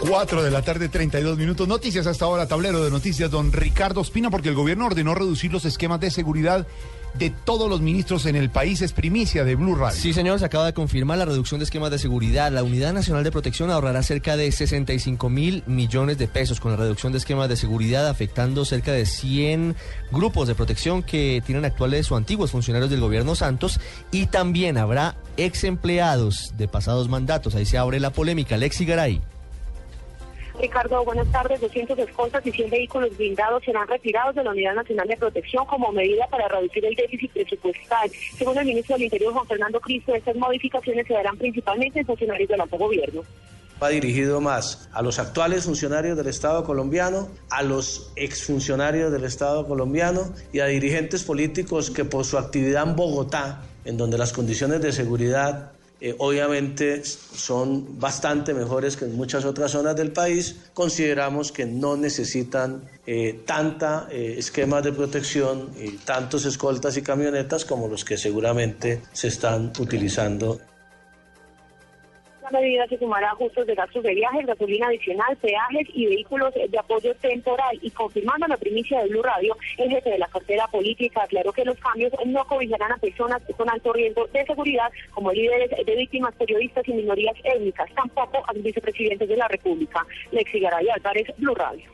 4 de la tarde, 32 minutos. Noticias hasta ahora, tablero de noticias, don Ricardo Espina, porque el gobierno ordenó reducir los esquemas de seguridad de todos los ministros en el país. Es primicia de Blue Radio. Sí, señor, se acaba de confirmar la reducción de esquemas de seguridad. La Unidad Nacional de Protección ahorrará cerca de 65 mil millones de pesos con la reducción de esquemas de seguridad, afectando cerca de 100 grupos de protección que tienen actuales o antiguos funcionarios del gobierno Santos. Y también habrá ex empleados de pasados mandatos. Ahí se abre la polémica. Lexi Garay. Ricardo, buenas tardes. 200 escoltas y 100 vehículos blindados serán retirados de la Unidad Nacional de Protección como medida para reducir el déficit presupuestal. Según el ministro del Interior, Juan Fernando Cristo, estas modificaciones se darán principalmente en funcionarios del alto gobierno. Va dirigido más a los actuales funcionarios del Estado colombiano, a los exfuncionarios del Estado colombiano y a dirigentes políticos que por su actividad en Bogotá, en donde las condiciones de seguridad eh, obviamente son bastante mejores que en muchas otras zonas del país, consideramos que no necesitan eh, tanta eh, esquemas de protección y tantos escoltas y camionetas como los que seguramente se están utilizando La medida se sumará ajustes de gastos de viajes, gasolina adicional, peajes y vehículos de apoyo temporal. Y confirmando la primicia de Blue Radio, el jefe de la cartera política aclaró que los cambios no cobijarán a personas con alto riesgo de seguridad, como líderes de víctimas, periodistas y minorías étnicas, tampoco a los vicepresidentes de la República. Lexi Garay Álvarez, Blue Radio.